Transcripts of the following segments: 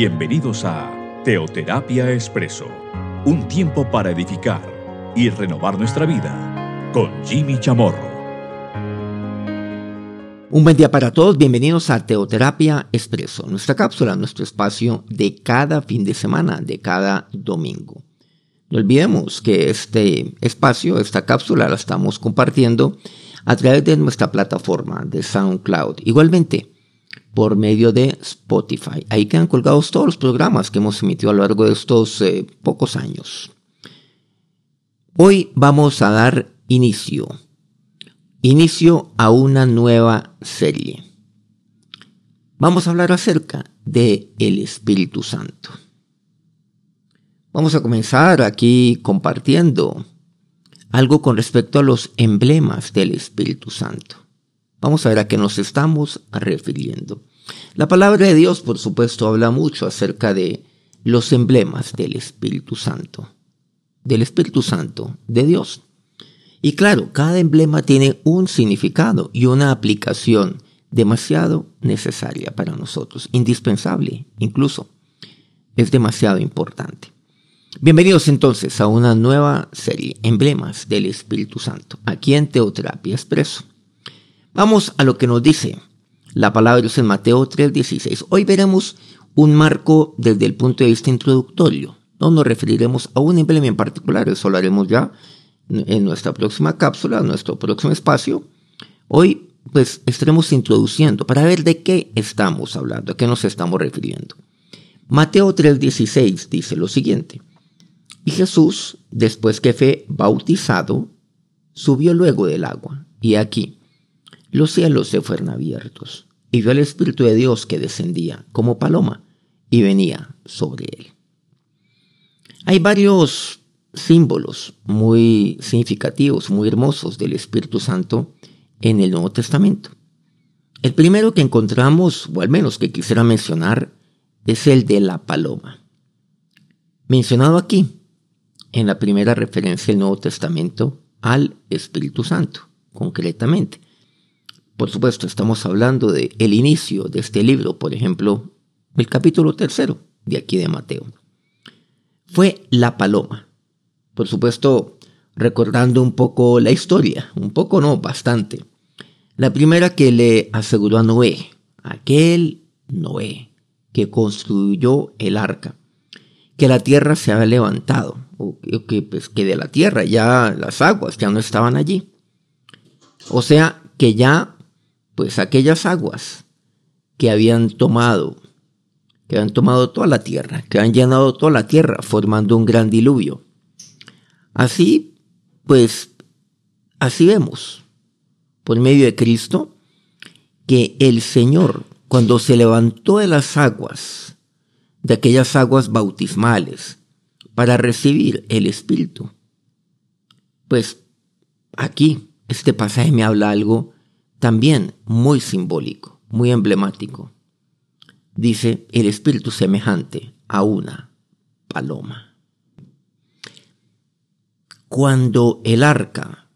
Bienvenidos a Teoterapia Expreso, un tiempo para edificar y renovar nuestra vida con Jimmy Chamorro. Un buen día para todos, bienvenidos a Teoterapia Expreso, nuestra cápsula, nuestro espacio de cada fin de semana, de cada domingo. No olvidemos que este espacio, esta cápsula la estamos compartiendo a través de nuestra plataforma de SoundCloud. Igualmente, por medio de Spotify. Ahí quedan colgados todos los programas que hemos emitido a lo largo de estos eh, pocos años. Hoy vamos a dar inicio, inicio a una nueva serie. Vamos a hablar acerca de el Espíritu Santo. Vamos a comenzar aquí compartiendo algo con respecto a los emblemas del Espíritu Santo. Vamos a ver a qué nos estamos refiriendo. La palabra de Dios, por supuesto, habla mucho acerca de los emblemas del Espíritu Santo, del Espíritu Santo de Dios. Y claro, cada emblema tiene un significado y una aplicación demasiado necesaria para nosotros, indispensable incluso. Es demasiado importante. Bienvenidos entonces a una nueva serie, Emblemas del Espíritu Santo, aquí en Teoterapia Expreso. Vamos a lo que nos dice la palabra de Dios en Mateo 3:16. Hoy veremos un marco desde el punto de vista introductorio. No nos referiremos a un emblema en particular, eso lo haremos ya en nuestra próxima cápsula, en nuestro próximo espacio. Hoy pues estaremos introduciendo para ver de qué estamos hablando, a qué nos estamos refiriendo. Mateo 3:16 dice lo siguiente. Y Jesús, después que fue bautizado, subió luego del agua. Y aquí, los cielos se fueron abiertos y vio al Espíritu de Dios que descendía como paloma y venía sobre él. Hay varios símbolos muy significativos, muy hermosos del Espíritu Santo en el Nuevo Testamento. El primero que encontramos, o al menos que quisiera mencionar, es el de la paloma. Mencionado aquí, en la primera referencia del Nuevo Testamento al Espíritu Santo, concretamente. Por supuesto, estamos hablando de el inicio de este libro, por ejemplo, el capítulo tercero de aquí de Mateo. Fue la paloma. Por supuesto, recordando un poco la historia, un poco no, bastante. La primera que le aseguró a Noé, aquel Noé que construyó el arca, que la tierra se había levantado, o que, pues, que de la tierra ya las aguas ya no estaban allí. O sea, que ya pues aquellas aguas que habían tomado, que habían tomado toda la tierra, que han llenado toda la tierra, formando un gran diluvio. Así, pues, así vemos, por medio de Cristo, que el Señor, cuando se levantó de las aguas, de aquellas aguas bautismales, para recibir el Espíritu, pues aquí este pasaje me habla algo también muy simbólico, muy emblemático. Dice el espíritu semejante a una paloma. Cuando el arca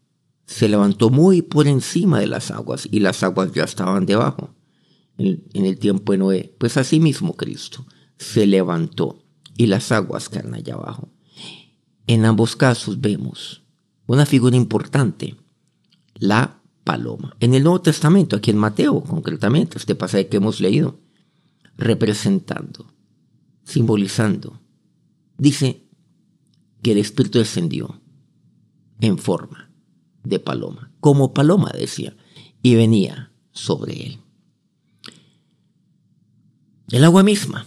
se levantó muy por encima de las aguas y las aguas ya estaban debajo, en, el tiempo de Noé, pues así mismo Cristo se levantó y las aguas quedan allá abajo. En ambos casos vemos una figura importante, la paloma. En el Nuevo Testamento, aquí en Mateo concretamente, este pasaje que hemos leído, representando, simbolizando, dice que el Espíritu descendió en forma de paloma, como paloma decía, y venía sobre él. El agua misma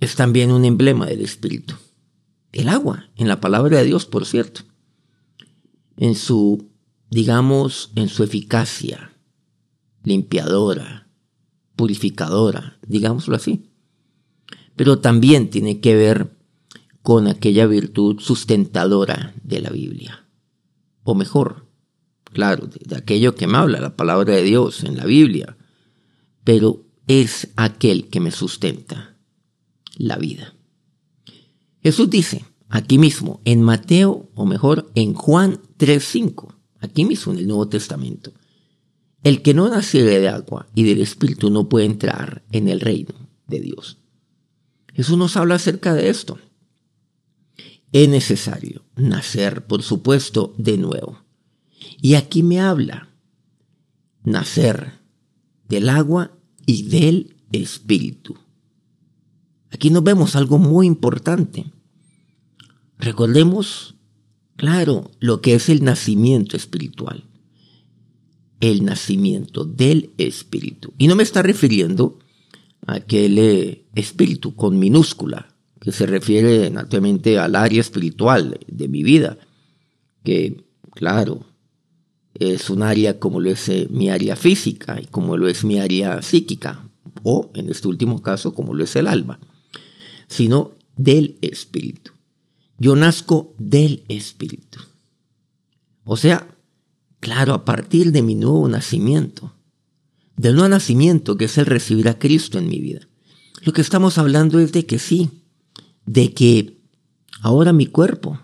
es también un emblema del Espíritu. El agua, en la palabra de Dios, por cierto, en su digamos, en su eficacia limpiadora, purificadora, digámoslo así. Pero también tiene que ver con aquella virtud sustentadora de la Biblia. O mejor, claro, de, aquello que me habla la palabra de Dios en la Biblia. Pero es aquel que me sustenta la vida. Jesús dice aquí mismo en Mateo, o mejor en Juan 3.5, aquí mismo en el Nuevo Testamento. El que no naciere de agua y del Espíritu no puede entrar en el reino de Dios. Jesús nos habla acerca de esto. Es necesario nacer, por supuesto, de nuevo. Y aquí me habla nacer del agua y del espíritu. Aquí nos vemos algo muy importante. Recordemos, claro, lo que es el nacimiento espiritual. El nacimiento del espíritu. Y no me está refiriendo a aquel eh, espíritu con minúscula, que se refiere naturalmente al área espiritual de mi vida, que, claro, es un área como lo es eh, mi área física y como lo es mi área psíquica, o en este último caso como lo es el alma, sino del espíritu. Yo nazco del espíritu. O sea, claro, a partir de mi nuevo nacimiento, del nuevo nacimiento que es el recibir a Cristo en mi vida. Lo que estamos hablando es de que sí, de que ahora mi cuerpo,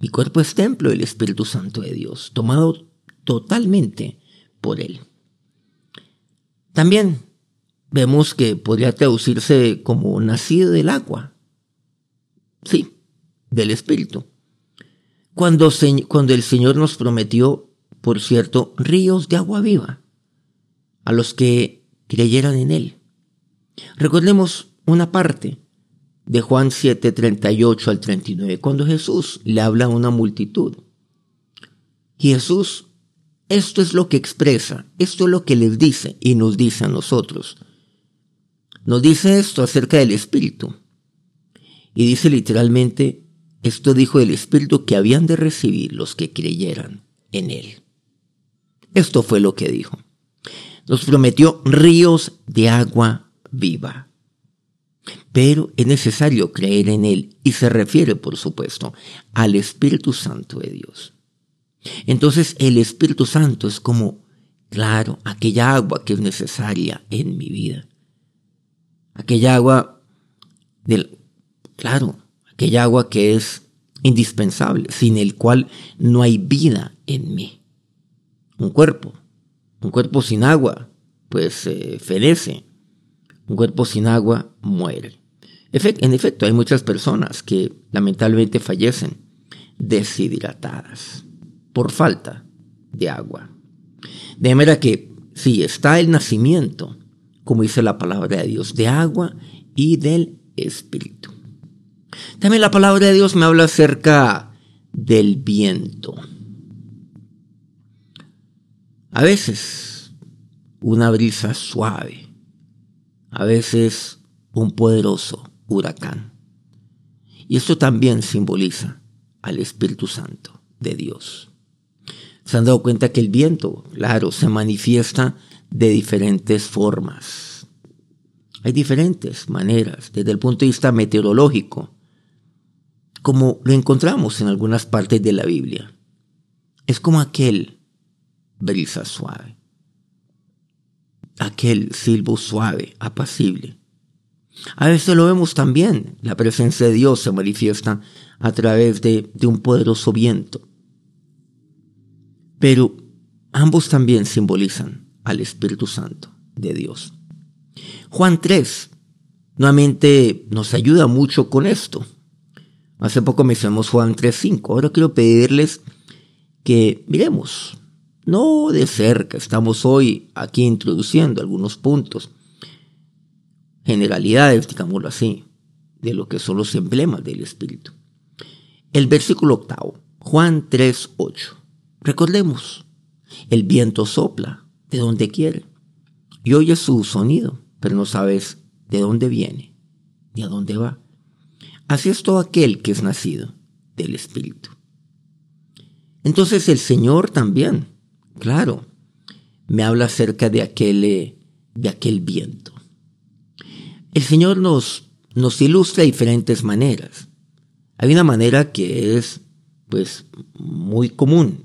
mi cuerpo es templo del Espíritu Santo de Dios, tomado totalmente por Él. También vemos que podría traducirse como nacido del agua. Sí, del Espíritu. Cuando, cuando el Señor nos prometió, por cierto, ríos de agua viva a los que creyeran en Él. Recordemos una parte de Juan 7, 38 al 39, cuando Jesús le habla a una multitud. Jesús esto es lo que expresa, esto es lo que les dice y nos dice a nosotros. Nos dice esto acerca del Espíritu. Y dice literalmente, esto dijo el Espíritu que habían de recibir los que creyeran en Él. Esto fue lo que dijo. Nos prometió ríos de agua viva. Pero es necesario creer en Él y se refiere, por supuesto, al Espíritu Santo de Dios. Entonces el Espíritu Santo es como, claro, aquella agua que es necesaria en mi vida. Aquella agua del, claro, aquella agua que es indispensable, sin el cual no hay vida en mí. Un cuerpo, un cuerpo sin agua, pues fenece. Un cuerpo sin agua muere. En efecto, hay muchas personas que lamentablemente fallecen deshidratadas por falta de agua. De manera que si está el nacimiento, como dice la palabra de Dios, de agua y del Espíritu. También la palabra de Dios me habla acerca del viento. A veces una brisa suave, a veces un poderoso huracán. Y esto también simboliza al Espíritu Santo de Dios se han dado cuenta que el viento, claro, se manifiesta de diferentes formas. Hay diferentes maneras desde el punto de vista meteorológico, como lo encontramos en algunas partes de la Biblia. Es como aquel brisa suave, aquel silbo suave, apacible. A veces lo vemos también, la presencia de Dios se manifiesta a través de, de un poderoso viento pero ambos también simbolizan al Espíritu Santo de Dios. Juan 3 nuevamente nos ayuda mucho con esto. Hace poco mencionamos Juan 3.5. Ahora quiero pedirles que miremos, no de cerca, estamos hoy aquí introduciendo algunos puntos, generalidades, digámoslo así, de lo que son los emblemas del Espíritu. El versículo octavo, Juan 3.8. Recordemos, el viento sopla de donde quiere y oye su sonido, pero no sabes de dónde viene ni a dónde va. Así es todo aquel que es nacido del Espíritu. Entonces el Señor también, claro, me habla acerca de aquel, eh, de aquel viento. El Señor nos, nos ilustra de diferentes maneras. Hay una manera que es, pues, muy común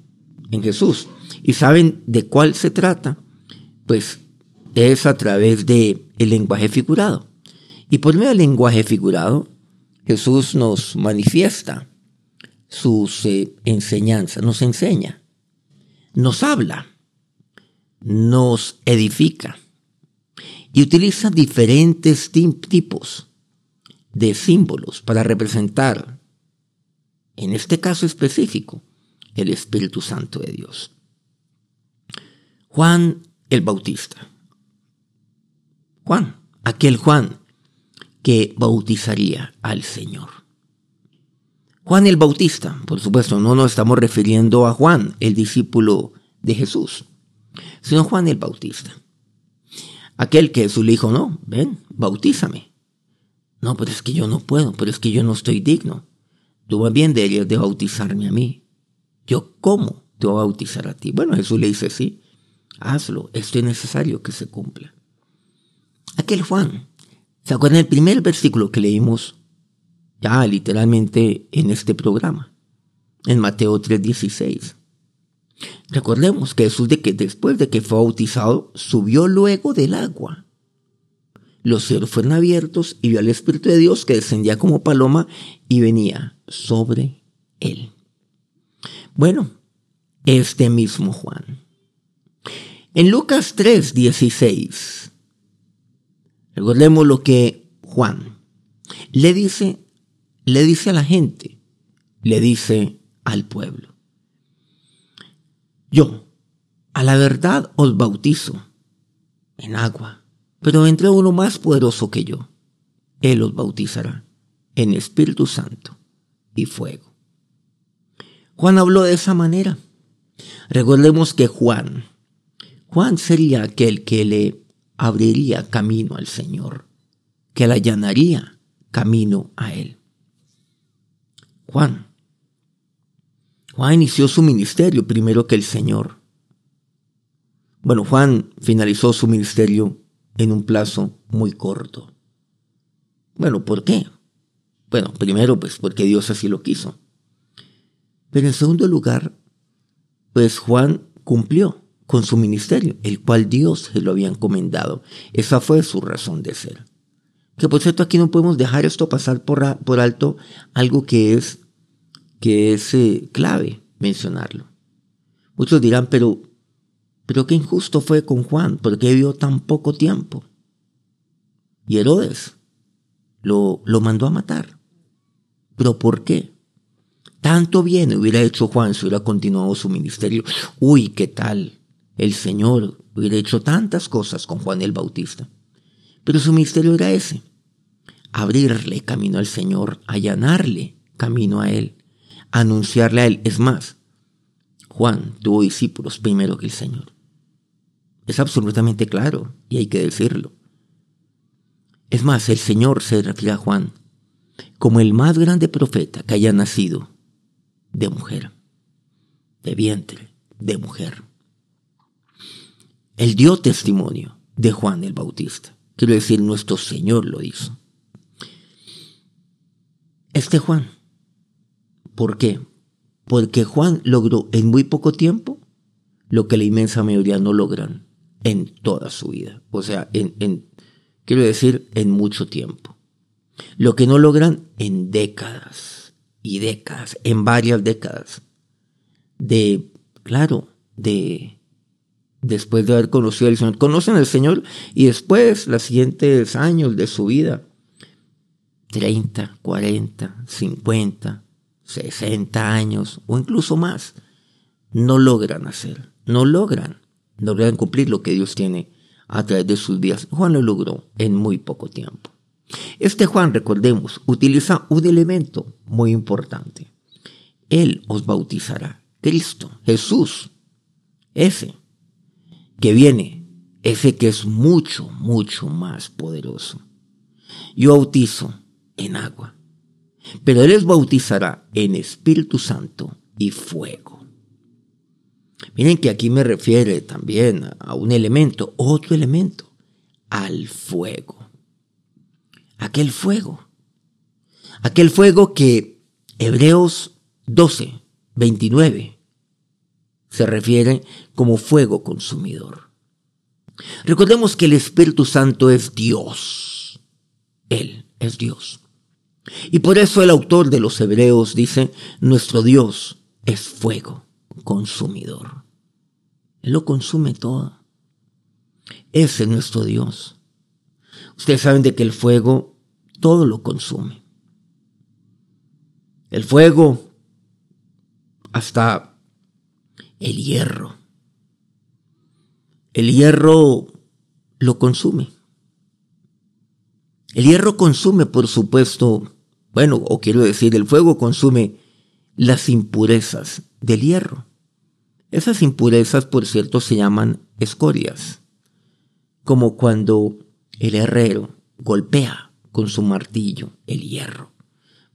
en Jesús. ¿Y saben de cuál se trata? Pues es a través de el lenguaje figurado. Y por medio del lenguaje figurado, Jesús nos manifiesta sus eh, enseñanzas, nos enseña, nos habla, nos edifica y utiliza diferentes tipos de símbolos para representar, en este caso específico, el Espíritu Santo de Dios. Juan el Bautista. Juan, aquel Juan que bautizaría al Señor. Juan el Bautista, por supuesto, no nos estamos refiriendo a Juan, el discípulo de Jesús, sino Juan el Bautista. Aquel que Jesús le dijo, no, ven, bautízame. No, pero es que yo no puedo, pero es que yo no estoy digno. Tú vas bien deberías de bautizarme a mí. Yo, ¿cómo te voy a bautizar a ti? Bueno, Jesús le dice, sí, hazlo, esto es necesario que se cumpla. Aquel Juan, ¿se acuerdan el primer versículo que leímos ya literalmente en este programa? En Mateo 3:16. Recordemos que Jesús de que después de que fue bautizado, subió luego del agua. Los cielos fueron abiertos y vio al Espíritu de Dios que descendía como paloma y venía sobre él. Bueno, este mismo Juan. En Lucas 3, 16, recordemos lo que Juan le dice, le dice a la gente, le dice al pueblo. Yo, a la verdad os bautizo en agua, pero entre uno más poderoso que yo. Él os bautizará en Espíritu Santo y fuego. Juan habló de esa manera. Recordemos que Juan, Juan sería aquel que le abriría camino al Señor, que le allanaría camino a Él. Juan Juan inició su ministerio primero que el Señor. Bueno, Juan finalizó su ministerio en un plazo muy corto. Bueno, ¿por qué? Bueno, primero pues porque Dios así lo quiso. Pero en segundo lugar, pues Juan cumplió con su ministerio, el cual Dios se lo había encomendado. Esa fue su razón de ser. Que por cierto aquí no podemos dejar esto pasar por, por alto, algo que es que es eh, clave mencionarlo. Muchos dirán, pero, pero qué injusto fue con Juan, porque vivió tan poco tiempo. Y Herodes lo, lo mandó a matar. ¿Pero por qué? Tanto bien hubiera hecho Juan si hubiera continuado su ministerio. Uy, ¿qué tal? El Señor hubiera hecho tantas cosas con Juan el Bautista. Pero su ministerio era ese. Abrirle camino al Señor, allanarle camino a Él anunciarle a él. Es más, Juan tuvo discípulos primero que el Señor. Es absolutamente claro y hay que decirlo. Es más, el Señor se refiere a Juan como el más grande profeta que haya nacido de mujer, de vientre, de mujer. Él dio testimonio de Juan el Bautista. Quiero decir, nuestro Señor lo hizo. Este Juan ¿Por qué? Porque Juan logró en muy poco tiempo lo que la inmensa mayoría no logran en toda su vida. O sea, en, quiero decir, en mucho tiempo. Lo que no logran en décadas y décadas, en varias décadas. De, claro, de, después de haber conocido al Señor. Conocen al Señor y después, los siguientes años de su vida, 30, 40, 50, 60 años o incluso más, no logran hacer, no logran, no logran cumplir lo que Dios tiene a través de sus vidas. Juan lo logró en muy poco tiempo. Este Juan, recordemos, utiliza un elemento muy importante. Él os bautizará. Cristo, Jesús, ese que viene, ese que es mucho, mucho más poderoso. Yo bautizo en agua pero Él bautizará en Espíritu Santo y fuego. Miren que aquí me refiere también a un elemento, otro elemento, al fuego. Aquel fuego. Aquel fuego que Hebreos 12, 29 se refiere como fuego consumidor. Recordemos que el Espíritu Santo es Dios. Él es Dios. Y por eso el autor de los Hebreos dice, nuestro Dios es fuego consumidor. Él lo consume todo. Ese es nuestro Dios. Ustedes saben de que el fuego todo lo consume. El fuego, hasta el hierro. El hierro lo consume. El hierro consume, por supuesto, bueno, o quiero decir, el fuego consume las impurezas del hierro. Esas impurezas, por cierto, se llaman escorias, como cuando el herrero golpea con su martillo el hierro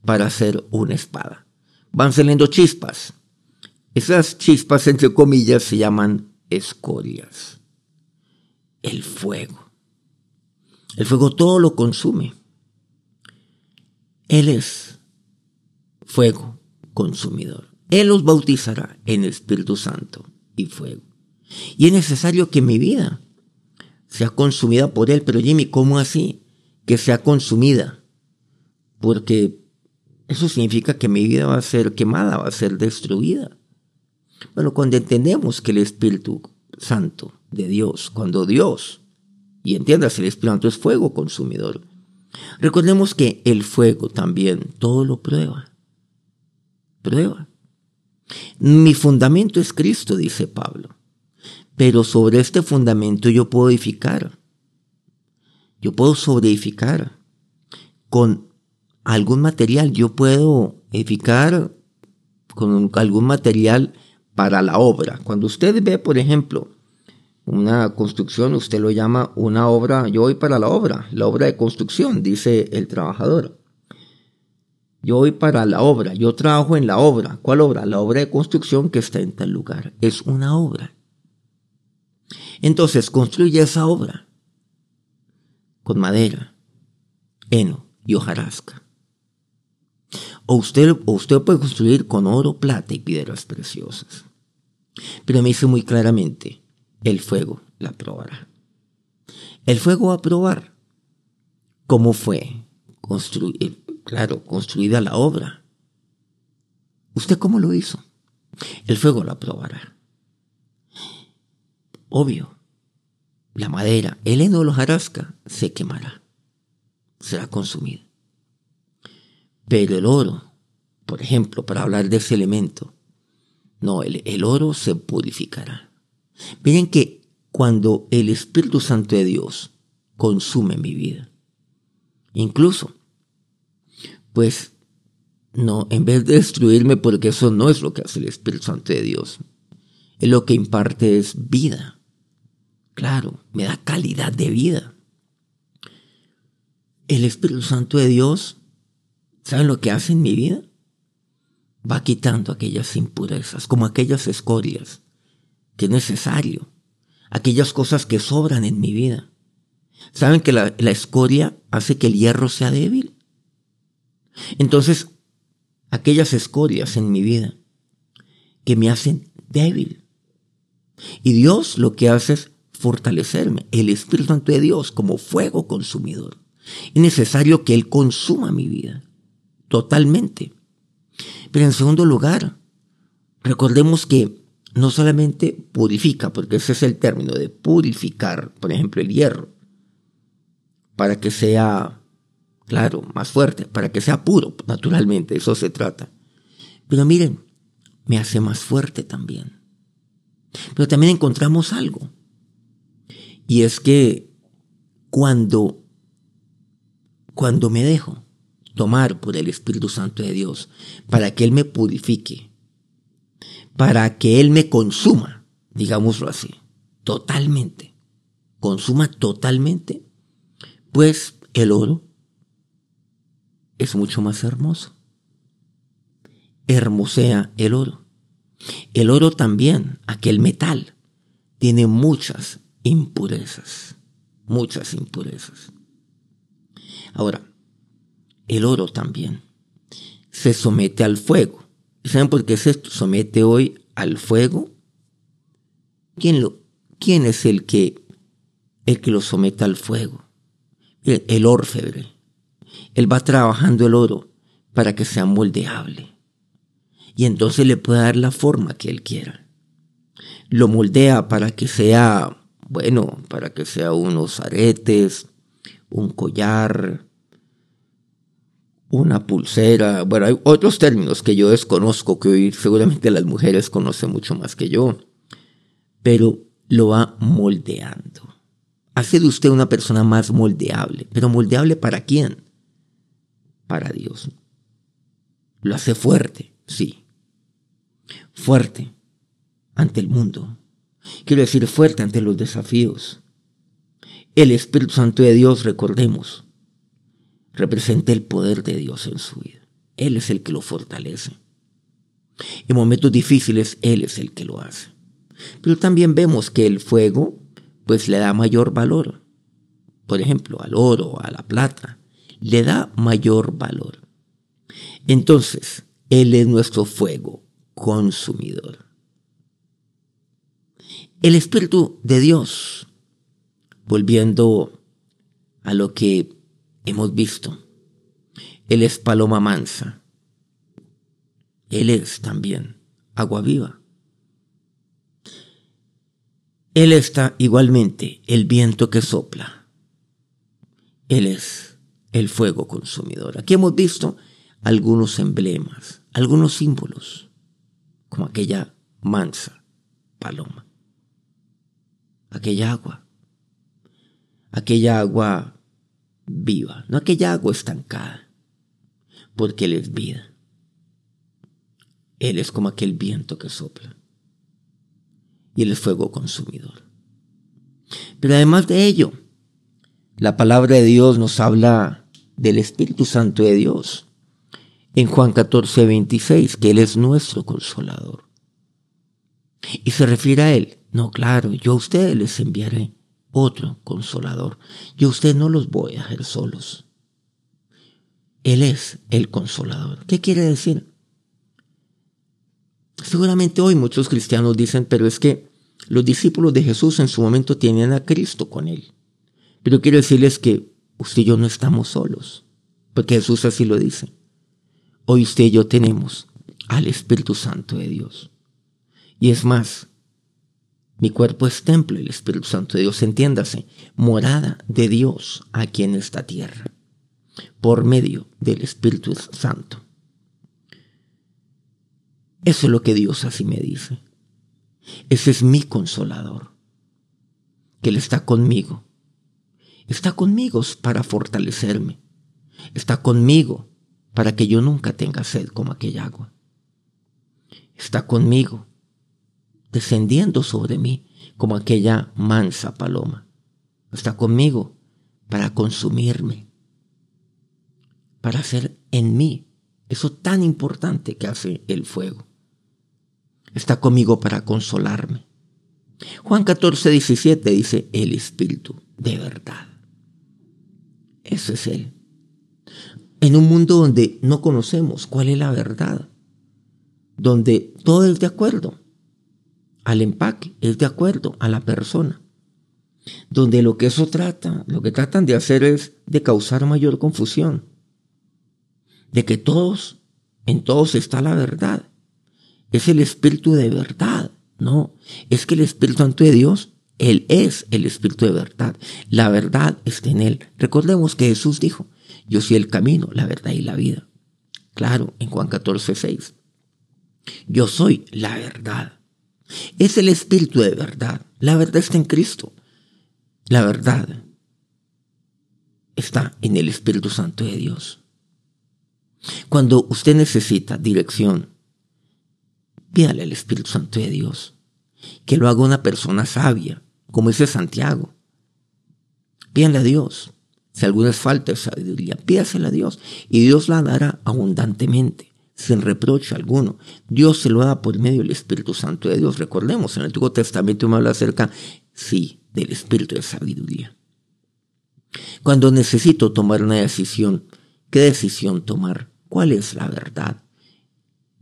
para hacer una espada. Van saliendo chispas. Esas chispas, entre comillas, se llaman escorias. El fuego. El fuego todo lo consume. Él es fuego consumidor. Él los bautizará en Espíritu Santo y fuego. Y es necesario que mi vida sea consumida por Él. Pero Jimmy, ¿cómo así? Que sea consumida. Porque eso significa que mi vida va a ser quemada, va a ser destruida. Bueno, cuando entendemos que el Espíritu Santo de Dios, cuando Dios, y entiendas, el Espíritu Santo es fuego consumidor, recordemos que el fuego también todo lo prueba. Prueba. Mi fundamento es Cristo, dice Pablo. Pero sobre este fundamento yo puedo edificar. Yo puedo sobreedificar con algún material. Yo puedo edificar con algún material para la obra. Cuando usted ve, por ejemplo, una construcción, usted lo llama una obra, yo voy para la obra, la obra de construcción, dice el trabajador. Yo voy para la obra, yo trabajo en la obra. ¿Cuál obra? La obra de construcción que está en tal lugar. Es una obra. Entonces construye esa obra con madera, heno y hojarasca. O usted, o usted puede construir con oro, plata y piedras preciosas. Pero me dice muy claramente, el fuego la probará. El fuego va a probar cómo fue construir, claro, construida la obra. ¿Usted cómo lo hizo? El fuego la probará. Obvio, la madera, el heno de los jarasca se quemará, será consumido. Pero el oro, por ejemplo, para hablar de ese elemento, no, el, el oro se purificará. Miren que cuando el Espíritu Santo de Dios consume mi vida, incluso pues no, en vez de destruirme, porque eso no es lo que hace el Espíritu Santo de Dios, es lo que imparte es vida. Claro, me da calidad de vida. El Espíritu Santo de Dios, ¿saben lo que hace en mi vida? Va quitando aquellas impurezas, como aquellas escorias, que es necesario, aquellas cosas que sobran en mi vida. ¿Saben que la, escoria hace que el hierro sea débil? Entonces, aquellas escorias en mi vida que me hacen débil. Y Dios lo que hace es fortalecerme. El Espíritu Santo de Dios como fuego consumidor. Es necesario que Él consuma mi vida. Totalmente. Pero en segundo lugar, recordemos que no solamente purifica, porque ese es el término de purificar, por ejemplo, el hierro, para que sea claro, más fuerte, para que sea puro, naturalmente, eso se trata. Pero miren, me hace más fuerte también. Pero también encontramos algo. Y es que cuando, cuando me dejo tomar por el Espíritu Santo de Dios, para que Él me purifique, para que Él me consuma, digámoslo así, totalmente, consuma totalmente, pues el oro es mucho más hermoso. Hermosea el oro. El oro también, aquel metal, tiene muchas impurezas, muchas impurezas. Ahora, el oro también se somete al fuego. ¿Saben por qué se somete hoy al fuego? ¿Quién, lo, quién es el que, el que lo somete al fuego? El, el orfebre. Él va trabajando el oro para que sea moldeable. Y entonces le puede dar la forma que Él quiera. Lo moldea para que sea, bueno, para que sea unos aretes, un collar, una pulsera. Bueno, hay otros términos que yo desconozco, que hoy seguramente las mujeres conocen mucho más que yo. Pero lo va moldeando. Hace de usted una persona más moldeable. ¿Pero moldeable para quién? Para Dios. Lo hace fuerte, sí. Fuerte ante el mundo. Quiero decir, fuerte ante los desafíos. El Espíritu Santo de Dios, recordemos, representa el poder de Dios en su vida. Él es el que lo fortalece. En momentos difíciles, Él es el que lo hace. Pero también vemos que el fuego, pues le da mayor valor. Por ejemplo, al oro, a la plata, le da mayor valor. Entonces, Él es nuestro fuego consumidor. El Espíritu de Dios, volviendo a lo que hemos visto. Él es paloma mansa. Él es también agua viva. Él está igualmente el viento que sopla. Él es el fuego consumidor. Aquí hemos visto algunos emblemas, algunos símbolos, como aquella mansa paloma, aquella agua, aquella agua viva, no aquella agua estancada, porque Él es vida. Él es como aquel viento que sopla y Él es fuego consumidor. Pero además de ello, la palabra de Dios nos habla del Espíritu Santo de Dios. En Juan 14, 26, que Él es nuestro consolador. Y se refiere a Él. No, claro, yo a ustedes les enviaré otro consolador. Yo usted no los voy a dejar solos. Él es el consolador. ¿Qué quiere decir? Seguramente hoy muchos cristianos dicen, pero es que los discípulos de Jesús en su momento tenían a Cristo con él. Pero quiero decirles que usted y yo no estamos solos, porque Jesús así lo dice. Hoy usted y yo tenemos al Espíritu Santo de Dios. Y es más, mi cuerpo es templo del Espíritu Santo de Dios, entiéndase, morada de Dios aquí en esta tierra, por medio del Espíritu Santo. Eso es lo que Dios así me dice. Ese es mi consolador, que Él está conmigo. Está conmigo para fortalecerme. Está conmigo para que yo nunca tenga sed como aquella agua. Está conmigo descendiendo sobre mí como aquella mansa paloma. Está conmigo para consumirme, para hacer en mí eso tan importante que hace el fuego. Está conmigo para consolarme. Juan 14, 17 dice, el Espíritu de verdad. Ese es Él. En un mundo donde no conocemos cuál es la verdad, donde todo es de acuerdo, al empaque, es de acuerdo a la persona. Donde lo que eso trata, lo que tratan de hacer es de causar mayor confusión. De que todos, en todos está la verdad. Es el Espíritu de verdad. No, es que el Espíritu Santo de Dios, Él es el Espíritu de verdad. La verdad está en Él. Recordemos que Jesús dijo, yo soy el camino, la verdad y la vida. Claro, en Juan 14, 6. Yo soy la verdad. Es el Espíritu de verdad. La verdad está en Cristo. La verdad está en el Espíritu Santo de Dios. Cuando usted necesita dirección, pídale al Espíritu Santo de Dios. Que lo haga una persona sabia, como dice Santiago. Pídale a Dios. Si alguna es falta de sabiduría, pídasela a Dios y Dios la dará abundantemente sin reproche alguno. Dios se lo da por medio del Espíritu Santo de Dios. Recordemos, en el Antiguo Testamento me habla acerca, sí, del Espíritu de sabiduría. Cuando necesito tomar una decisión, ¿qué decisión tomar? ¿Cuál es la verdad?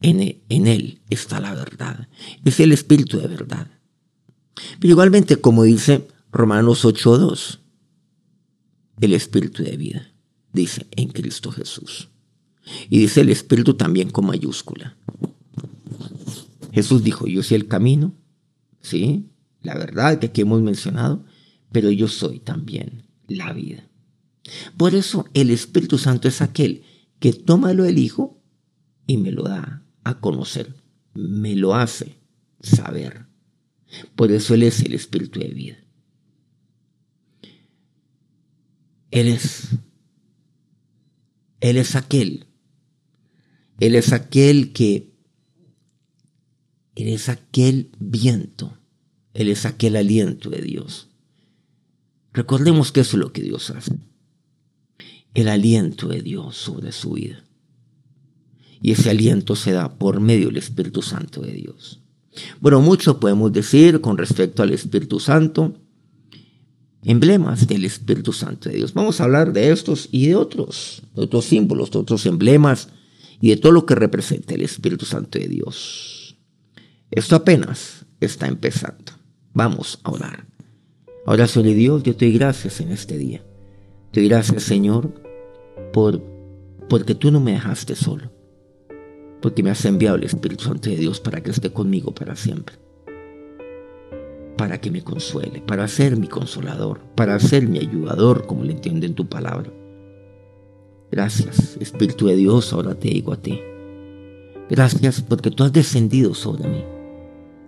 En, en Él está la verdad. Es el Espíritu de verdad. Pero igualmente, como dice Romanos 8.2, el Espíritu de vida, dice en Cristo Jesús. Y dice el Espíritu también con mayúscula. Jesús dijo, yo soy el camino, ¿sí? La verdad que aquí hemos mencionado, pero yo soy también la vida. Por eso el Espíritu Santo es aquel que toma lo del Hijo y me lo da a conocer, me lo hace saber. Por eso Él es el Espíritu de vida. Él es, Él es aquel, Él es aquel que, Él es aquel viento, Él es aquel aliento de Dios. Recordemos que eso es lo que Dios hace. El aliento de Dios sobre su vida. Y ese aliento se da por medio del Espíritu Santo de Dios. Bueno, mucho podemos decir con respecto al Espíritu Santo, emblemas del Espíritu Santo de Dios. Vamos a hablar de estos y de otros, de otros símbolos, de otros emblemas y de todo lo que representa el Espíritu Santo de Dios. Esto apenas está empezando. Vamos a orar. Ahora, Señor Dios, yo te doy gracias en este día. Te doy gracias, Señor, por, porque tú no me dejaste solo porque me has enviado el Espíritu Santo de Dios para que esté conmigo para siempre. Para que me consuele, para ser mi consolador, para ser mi ayudador, como le entiende en tu palabra. Gracias, Espíritu de Dios, ahora te digo a ti. Gracias porque tú has descendido sobre mí,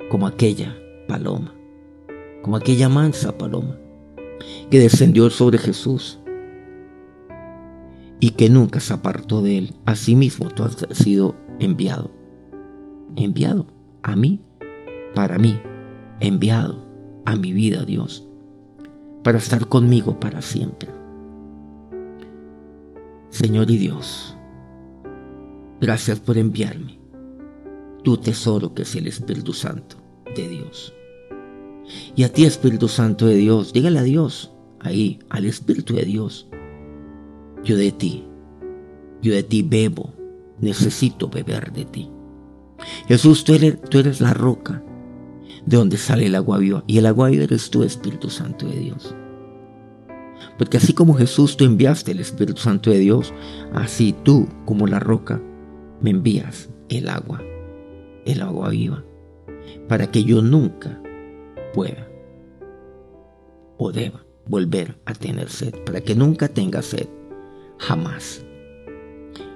como aquella paloma, como aquella mansa paloma que descendió sobre Jesús y que nunca se apartó de él. Asimismo, tú has sido enviado. Enviado a mí, para mí, enviado a mi vida, Dios, para estar conmigo para siempre. Señor y Dios, gracias por enviarme tu tesoro que es el Espíritu Santo de Dios. Y a ti, Espíritu Santo de Dios, dígale a Dios, ahí, al Espíritu de Dios, yo de ti, yo de ti bebo, necesito beber de ti. Jesús, tú eres, tú eres la roca de donde sale el agua viva. Y el agua viva eres tú, Espíritu Santo de Dios. Porque así como Jesús tú enviaste el Espíritu Santo de Dios, así tú, como la roca, me envías el agua, el agua viva, para que yo nunca pueda o deba volver a tener sed, para que nunca tenga sed, jamás.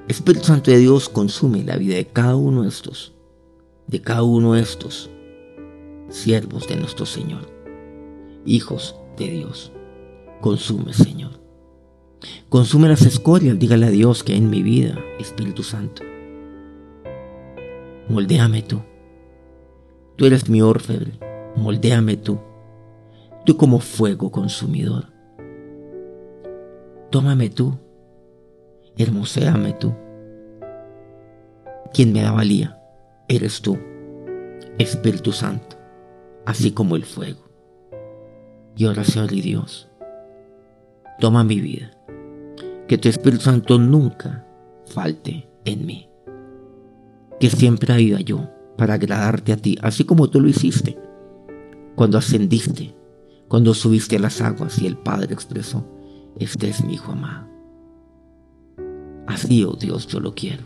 Espíritu Santo de Dios consume la vida de cada uno de estos, de cada uno de estos siervos de nuestro Señor, hijos de Dios. Consume, Señor. Consume las escorias, dígale a Dios que en mi vida, Espíritu Santo. Moldéame tú. Tú eres mi orfebre, moldéame tú. Tú como fuego consumidor. Tómame tú hermoséame tú. Quien me da valía, eres tú, Espíritu Santo, así como el fuego. Y oración y Dios, toma mi vida, que tu Espíritu Santo nunca falte en mí, que siempre viva yo para agradarte a ti, así como tú lo hiciste cuando ascendiste, cuando subiste a las aguas y el Padre expresó, este es mi Hijo amado. Así, oh Dios, yo lo quiero.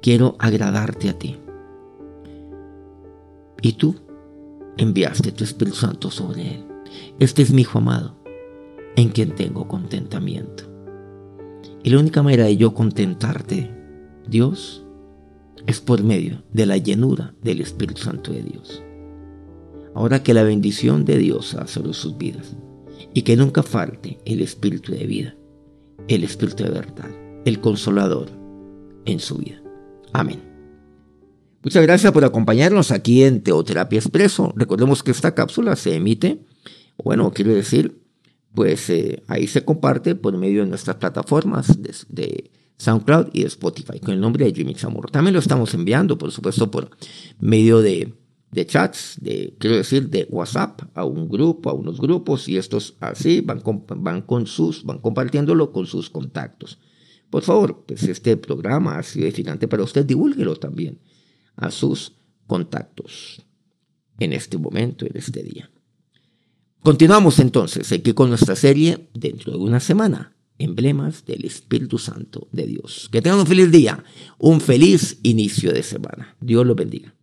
Quiero agradarte a ti. Y tú enviaste tu Espíritu Santo sobre él. Este es mi Hijo amado, en quien tengo contentamiento. Y la única manera de yo contentarte, Dios, es por medio de la llenura del Espíritu Santo de Dios. Ahora que la bendición de Dios ha sobre sus vidas y que nunca falte el Espíritu de vida el Espíritu de verdad, el consolador en su vida. Amén. Muchas gracias por acompañarnos aquí en Teoterapia Expreso. Recordemos que esta cápsula se emite, bueno, quiero decir, pues eh, ahí se comparte por medio de nuestras plataformas de, SoundCloud y de Spotify con el nombre de Jimmy Chamorro. También lo estamos enviando, por supuesto, por medio de chats, de, quiero decir, de WhatsApp a un grupo, a unos grupos, y estos así van van con sus, van compartiéndolo con sus contactos. Por favor, pues este programa ha sido edificante para usted, divúlguelo también a sus contactos en este momento, en este día. Continuamos entonces aquí con nuestra serie dentro de una semana, emblemas del Espíritu Santo de Dios. Que tengan un feliz día, un feliz inicio de semana. Dios los bendiga.